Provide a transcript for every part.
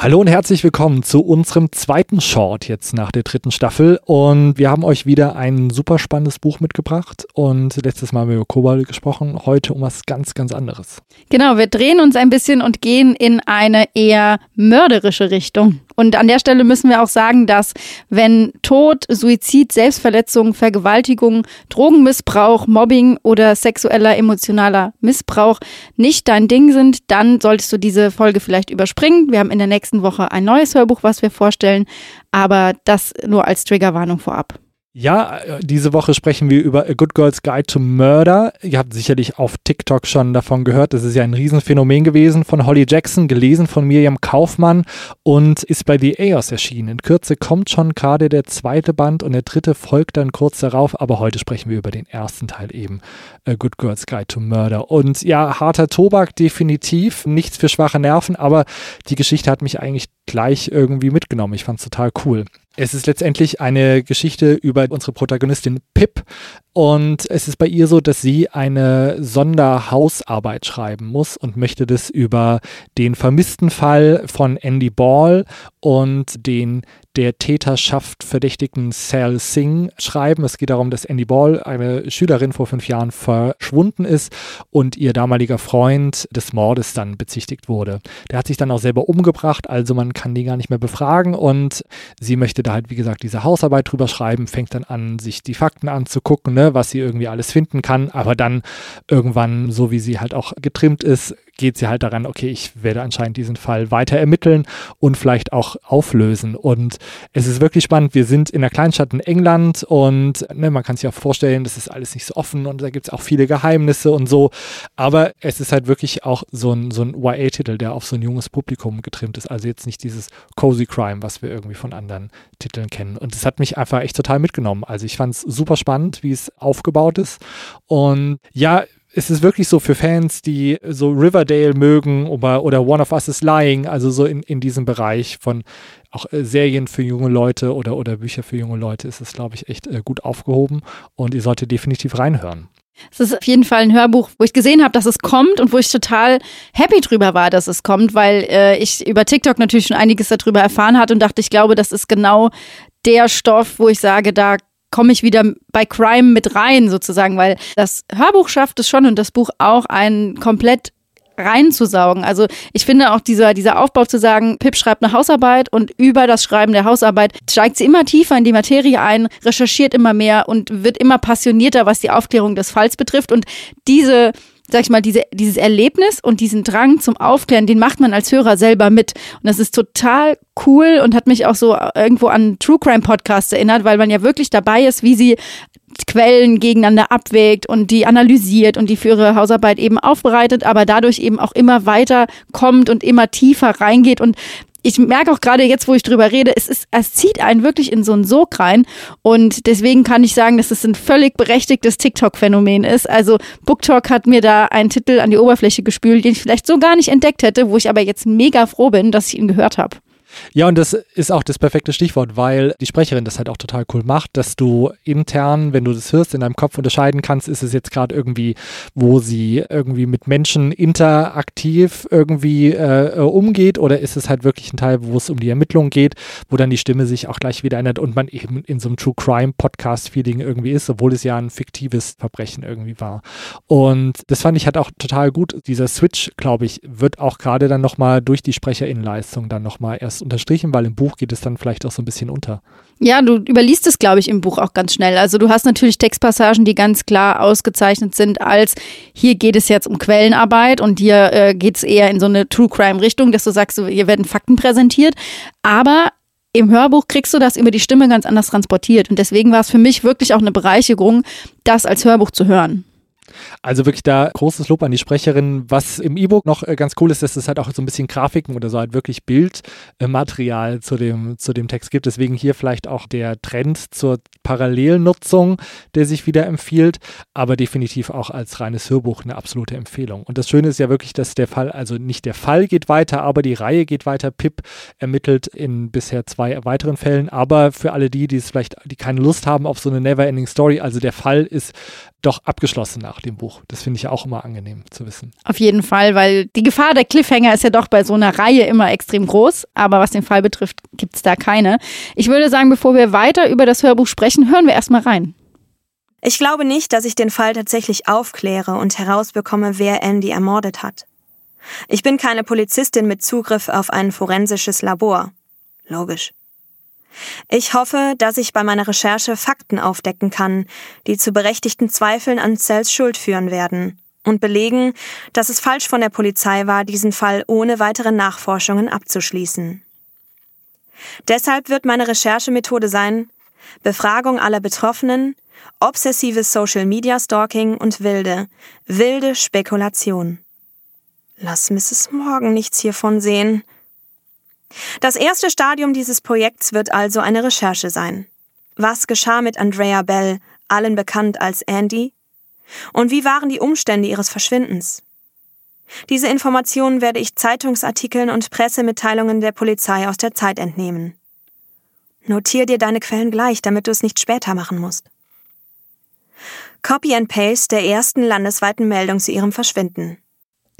Hallo und herzlich willkommen zu unserem zweiten Short jetzt nach der dritten Staffel. Und wir haben euch wieder ein super spannendes Buch mitgebracht. Und letztes Mal haben wir über Kobold gesprochen, heute um was ganz, ganz anderes. Genau, wir drehen uns ein bisschen und gehen in eine eher mörderische Richtung. Und an der Stelle müssen wir auch sagen, dass wenn Tod, Suizid, Selbstverletzung, Vergewaltigung, Drogenmissbrauch, Mobbing oder sexueller emotionaler Missbrauch nicht dein Ding sind, dann solltest du diese Folge vielleicht überspringen. Wir haben in der nächsten Woche ein neues Hörbuch, was wir vorstellen, aber das nur als Triggerwarnung vorab. Ja, äh, diese Woche sprechen wir über A Good Girl's Guide to Murder. Ihr habt sicherlich auf TikTok schon davon gehört. Das ist ja ein Riesenphänomen gewesen von Holly Jackson, gelesen von Miriam Kaufmann und ist bei The EOS erschienen. In Kürze kommt schon gerade der zweite Band und der dritte folgt dann kurz darauf. Aber heute sprechen wir über den ersten Teil eben, A Good Girl's Guide to Murder. Und ja, harter Tobak definitiv, nichts für schwache Nerven, aber die Geschichte hat mich eigentlich gleich irgendwie mitgenommen. Ich fand es total cool. Es ist letztendlich eine Geschichte über unsere Protagonistin Pip. Und es ist bei ihr so, dass sie eine Sonderhausarbeit schreiben muss und möchte das über den vermissten Fall von Andy Ball und den der Täterschaft verdächtigten Sal Singh schreiben. Es geht darum, dass Andy Ball, eine Schülerin vor fünf Jahren, verschwunden ist und ihr damaliger Freund des Mordes dann bezichtigt wurde. Der hat sich dann auch selber umgebracht, also man kann die gar nicht mehr befragen und sie möchte da halt, wie gesagt, diese Hausarbeit drüber schreiben, fängt dann an, sich die Fakten anzugucken, ne, was sie irgendwie alles finden kann, aber dann irgendwann, so wie sie halt auch getrimmt ist, geht sie halt daran, okay, ich werde anscheinend diesen Fall weiter ermitteln und vielleicht auch auflösen. Und es ist wirklich spannend. Wir sind in einer Kleinstadt in England und ne, man kann sich auch vorstellen, das ist alles nicht so offen und da gibt es auch viele Geheimnisse und so. Aber es ist halt wirklich auch so ein, so ein YA-Titel, der auf so ein junges Publikum getrimmt ist. Also jetzt nicht dieses Cozy Crime, was wir irgendwie von anderen Titeln kennen. Und es hat mich einfach echt total mitgenommen. Also ich fand es super spannend, wie es aufgebaut ist. Und ja, es ist wirklich so für Fans, die so Riverdale mögen oder, oder One of Us is Lying, also so in, in diesem Bereich von auch äh, Serien für junge Leute oder, oder Bücher für junge Leute, ist es, glaube ich, echt äh, gut aufgehoben und ihr solltet definitiv reinhören. Es ist auf jeden Fall ein Hörbuch, wo ich gesehen habe, dass es kommt und wo ich total happy drüber war, dass es kommt, weil äh, ich über TikTok natürlich schon einiges darüber erfahren hatte und dachte, ich glaube, das ist genau der Stoff, wo ich sage, da komme ich wieder bei Crime mit rein sozusagen, weil das Hörbuch schafft es schon und das Buch auch einen komplett reinzusaugen. Also ich finde auch dieser, dieser Aufbau zu sagen, Pip schreibt eine Hausarbeit und über das Schreiben der Hausarbeit steigt sie immer tiefer in die Materie ein, recherchiert immer mehr und wird immer passionierter, was die Aufklärung des Falls betrifft. Und diese sag ich mal, diese, dieses Erlebnis und diesen Drang zum Aufklären, den macht man als Hörer selber mit. Und das ist total cool und hat mich auch so irgendwo an True Crime Podcasts erinnert, weil man ja wirklich dabei ist, wie sie Quellen gegeneinander abwägt und die analysiert und die für ihre Hausarbeit eben aufbereitet, aber dadurch eben auch immer weiter kommt und immer tiefer reingeht und ich merke auch gerade jetzt, wo ich drüber rede, es ist, es zieht einen wirklich in so einen Sog rein. Und deswegen kann ich sagen, dass es ein völlig berechtigtes TikTok-Phänomen ist. Also BookTok hat mir da einen Titel an die Oberfläche gespült, den ich vielleicht so gar nicht entdeckt hätte, wo ich aber jetzt mega froh bin, dass ich ihn gehört habe. Ja, und das ist auch das perfekte Stichwort, weil die Sprecherin das halt auch total cool macht, dass du intern, wenn du das hörst, in deinem Kopf unterscheiden kannst, ist es jetzt gerade irgendwie, wo sie irgendwie mit Menschen interaktiv irgendwie äh, umgeht oder ist es halt wirklich ein Teil, wo es um die Ermittlung geht, wo dann die Stimme sich auch gleich wieder ändert und man eben in so einem True Crime Podcast Feeling irgendwie ist, obwohl es ja ein fiktives Verbrechen irgendwie war. Und das fand ich halt auch total gut. Dieser Switch, glaube ich, wird auch gerade dann nochmal durch die Sprecherinnenleistung dann nochmal erst unterstrichen, weil im Buch geht es dann vielleicht auch so ein bisschen unter. Ja, du überliest es, glaube ich, im Buch auch ganz schnell. Also du hast natürlich Textpassagen, die ganz klar ausgezeichnet sind als hier geht es jetzt um Quellenarbeit und hier äh, geht es eher in so eine True Crime Richtung, dass du sagst, hier werden Fakten präsentiert. Aber im Hörbuch kriegst du das über die Stimme ganz anders transportiert. Und deswegen war es für mich wirklich auch eine Bereicherung, das als Hörbuch zu hören. Also wirklich da großes Lob an die Sprecherin. Was im E-Book noch äh, ganz cool ist, dass es halt auch so ein bisschen Grafiken oder so halt wirklich Bildmaterial zu dem, zu dem Text gibt. Deswegen hier vielleicht auch der Trend zur Parallelnutzung, der sich wieder empfiehlt, aber definitiv auch als reines Hörbuch eine absolute Empfehlung. Und das Schöne ist ja wirklich, dass der Fall, also nicht der Fall geht weiter, aber die Reihe geht weiter. Pip ermittelt in bisher zwei weiteren Fällen, aber für alle die, die es vielleicht, die keine Lust haben auf so eine Never-Ending Story, also der Fall ist doch abgeschlossen nach dem Buch. Das finde ich auch immer angenehm zu wissen. Auf jeden Fall, weil die Gefahr der Cliffhanger ist ja doch bei so einer Reihe immer extrem groß, aber was den Fall betrifft, gibt es da keine. Ich würde sagen, bevor wir weiter über das Hörbuch sprechen, hören wir erstmal rein. Ich glaube nicht, dass ich den Fall tatsächlich aufkläre und herausbekomme, wer Andy ermordet hat. Ich bin keine Polizistin mit Zugriff auf ein forensisches Labor. Logisch. Ich hoffe, dass ich bei meiner Recherche Fakten aufdecken kann, die zu berechtigten Zweifeln an Cells Schuld führen werden und belegen, dass es falsch von der Polizei war, diesen Fall ohne weitere Nachforschungen abzuschließen. Deshalb wird meine Recherchemethode sein, Befragung aller Betroffenen, obsessives Social Media Stalking und wilde, wilde Spekulation. Lass Mrs. Morgan nichts hiervon sehen. Das erste Stadium dieses Projekts wird also eine Recherche sein. Was geschah mit Andrea Bell, allen bekannt als Andy? Und wie waren die Umstände ihres Verschwindens? Diese Informationen werde ich Zeitungsartikeln und Pressemitteilungen der Polizei aus der Zeit entnehmen. Notier dir deine Quellen gleich, damit du es nicht später machen musst. Copy and Paste der ersten landesweiten Meldung zu ihrem Verschwinden.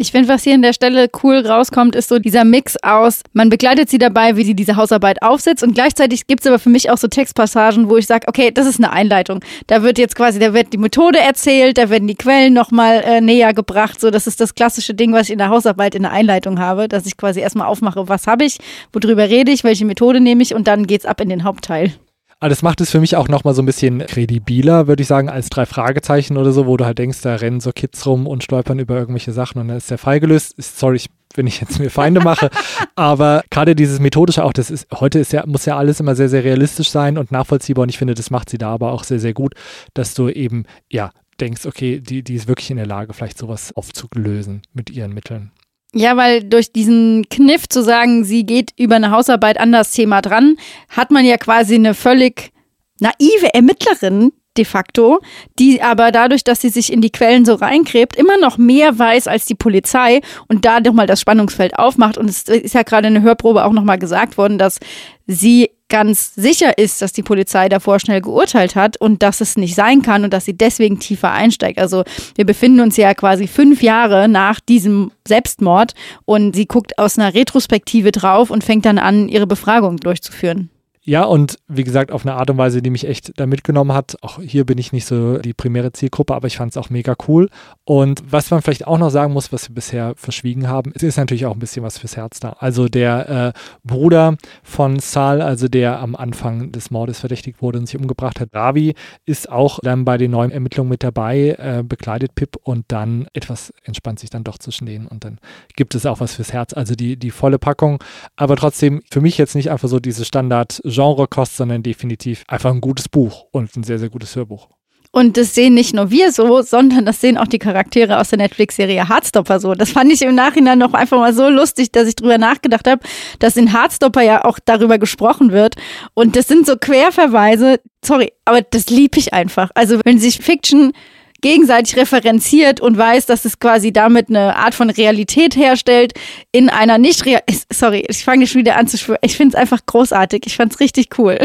Ich finde, was hier an der Stelle cool rauskommt, ist so dieser Mix aus, man begleitet sie dabei, wie sie diese Hausarbeit aufsetzt und gleichzeitig gibt es aber für mich auch so Textpassagen, wo ich sage, okay, das ist eine Einleitung. Da wird jetzt quasi, da wird die Methode erzählt, da werden die Quellen nochmal äh, näher gebracht. So, das ist das klassische Ding, was ich in der Hausarbeit in der Einleitung habe, dass ich quasi erstmal aufmache, was habe ich, worüber rede ich, welche Methode nehme ich und dann geht's ab in den Hauptteil. Aber das macht es für mich auch nochmal so ein bisschen kredibiler, würde ich sagen, als drei Fragezeichen oder so, wo du halt denkst, da rennen so Kids rum und stolpern über irgendwelche Sachen und dann ist der Fall gelöst. Sorry, ich wenn ich jetzt mir Feinde mache. Aber gerade dieses methodische auch, das ist, heute ist ja, muss ja alles immer sehr, sehr realistisch sein und nachvollziehbar. Und ich finde, das macht sie da aber auch sehr, sehr gut, dass du eben, ja, denkst, okay, die, die ist wirklich in der Lage, vielleicht sowas aufzulösen mit ihren Mitteln. Ja, weil durch diesen Kniff zu sagen, sie geht über eine Hausarbeit an das Thema dran, hat man ja quasi eine völlig naive Ermittlerin de facto, die aber dadurch, dass sie sich in die Quellen so reinkrebt, immer noch mehr weiß als die Polizei und da doch mal das Spannungsfeld aufmacht. Und es ist ja gerade in der Hörprobe auch nochmal gesagt worden, dass sie ganz sicher ist, dass die Polizei davor schnell geurteilt hat und dass es nicht sein kann und dass sie deswegen tiefer einsteigt. Also wir befinden uns ja quasi fünf Jahre nach diesem Selbstmord und sie guckt aus einer Retrospektive drauf und fängt dann an, ihre Befragung durchzuführen. Ja, und wie gesagt, auf eine Art und Weise, die mich echt da mitgenommen hat. Auch hier bin ich nicht so die primäre Zielgruppe, aber ich fand es auch mega cool. Und was man vielleicht auch noch sagen muss, was wir bisher verschwiegen haben, es ist natürlich auch ein bisschen was fürs Herz da. Also der äh, Bruder von Sal, also der am Anfang des Mordes verdächtigt wurde und sich umgebracht hat, Ravi, ist auch dann bei den neuen Ermittlungen mit dabei, äh, bekleidet Pip und dann etwas entspannt sich dann doch zwischen denen und dann gibt es auch was fürs Herz. Also die, die volle Packung, aber trotzdem für mich jetzt nicht einfach so diese Standard- Genrekost, sondern definitiv einfach ein gutes Buch und ein sehr, sehr gutes Hörbuch. Und das sehen nicht nur wir so, sondern das sehen auch die Charaktere aus der Netflix-Serie Hardstopper so. Das fand ich im Nachhinein noch einfach mal so lustig, dass ich drüber nachgedacht habe, dass in Hardstopper ja auch darüber gesprochen wird. Und das sind so Querverweise. Sorry, aber das liebe ich einfach. Also wenn sich Fiction gegenseitig referenziert und weiß, dass es quasi damit eine Art von Realität herstellt in einer nicht real sorry, ich fange schon wieder an zu schwören. Ich finde es einfach großartig. Ich fand es richtig cool.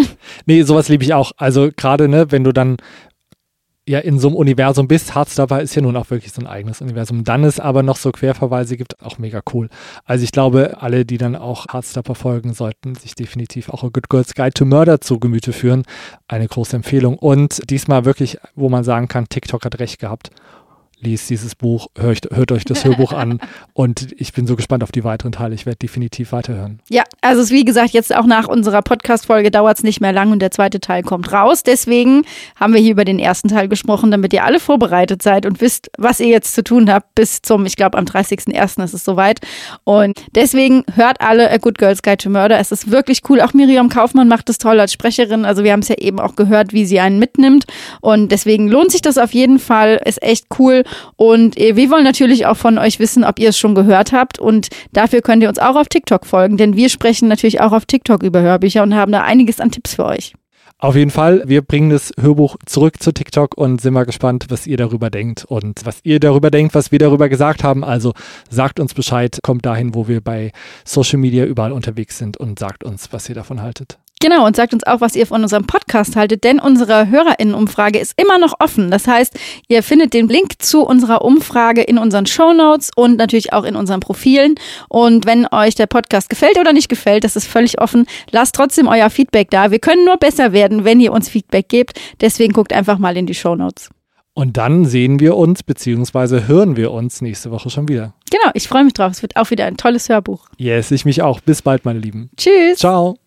Nee, sowas liebe ich auch. Also gerade, ne, wenn du dann ja in so einem Universum bist. Heartstopper ist ja nun auch wirklich so ein eigenes Universum. Dann es aber noch so Querverweise gibt, auch mega cool. Also ich glaube, alle, die dann auch Heartstopper folgen, sollten sich definitiv auch A Good Girls Guide to Murder zu Gemüte führen. Eine große Empfehlung. Und diesmal wirklich, wo man sagen kann, TikTok hat recht gehabt liest dieses Buch, hört, hört euch das Hörbuch an und ich bin so gespannt auf die weiteren Teile. Ich werde definitiv weiterhören. Ja, also wie gesagt, jetzt auch nach unserer Podcast-Folge dauert es nicht mehr lang und der zweite Teil kommt raus. Deswegen haben wir hier über den ersten Teil gesprochen, damit ihr alle vorbereitet seid und wisst, was ihr jetzt zu tun habt bis zum, ich glaube, am 30.01. ist es soweit. Und deswegen hört alle A Good Girls Guide to Murder. Es ist wirklich cool. Auch Miriam Kaufmann macht es toll als Sprecherin. Also wir haben es ja eben auch gehört, wie sie einen mitnimmt. Und deswegen lohnt sich das auf jeden Fall. Ist echt cool. Und äh, wir wollen natürlich auch von euch wissen, ob ihr es schon gehört habt. Und dafür könnt ihr uns auch auf TikTok folgen, denn wir sprechen natürlich auch auf TikTok über Hörbücher und haben da einiges an Tipps für euch. Auf jeden Fall, wir bringen das Hörbuch zurück zu TikTok und sind mal gespannt, was ihr darüber denkt und was ihr darüber denkt, was wir darüber gesagt haben. Also sagt uns Bescheid, kommt dahin, wo wir bei Social Media überall unterwegs sind und sagt uns, was ihr davon haltet. Genau, und sagt uns auch, was ihr von unserem Podcast haltet, denn unsere HörerInnenumfrage ist immer noch offen. Das heißt, ihr findet den Link zu unserer Umfrage in unseren Show Notes und natürlich auch in unseren Profilen. Und wenn euch der Podcast gefällt oder nicht gefällt, das ist völlig offen, lasst trotzdem euer Feedback da. Wir können nur besser werden, wenn ihr uns Feedback gebt. Deswegen guckt einfach mal in die Show Notes. Und dann sehen wir uns bzw. hören wir uns nächste Woche schon wieder. Genau, ich freue mich drauf. Es wird auch wieder ein tolles Hörbuch. Yes, ich mich auch. Bis bald, meine Lieben. Tschüss. Ciao.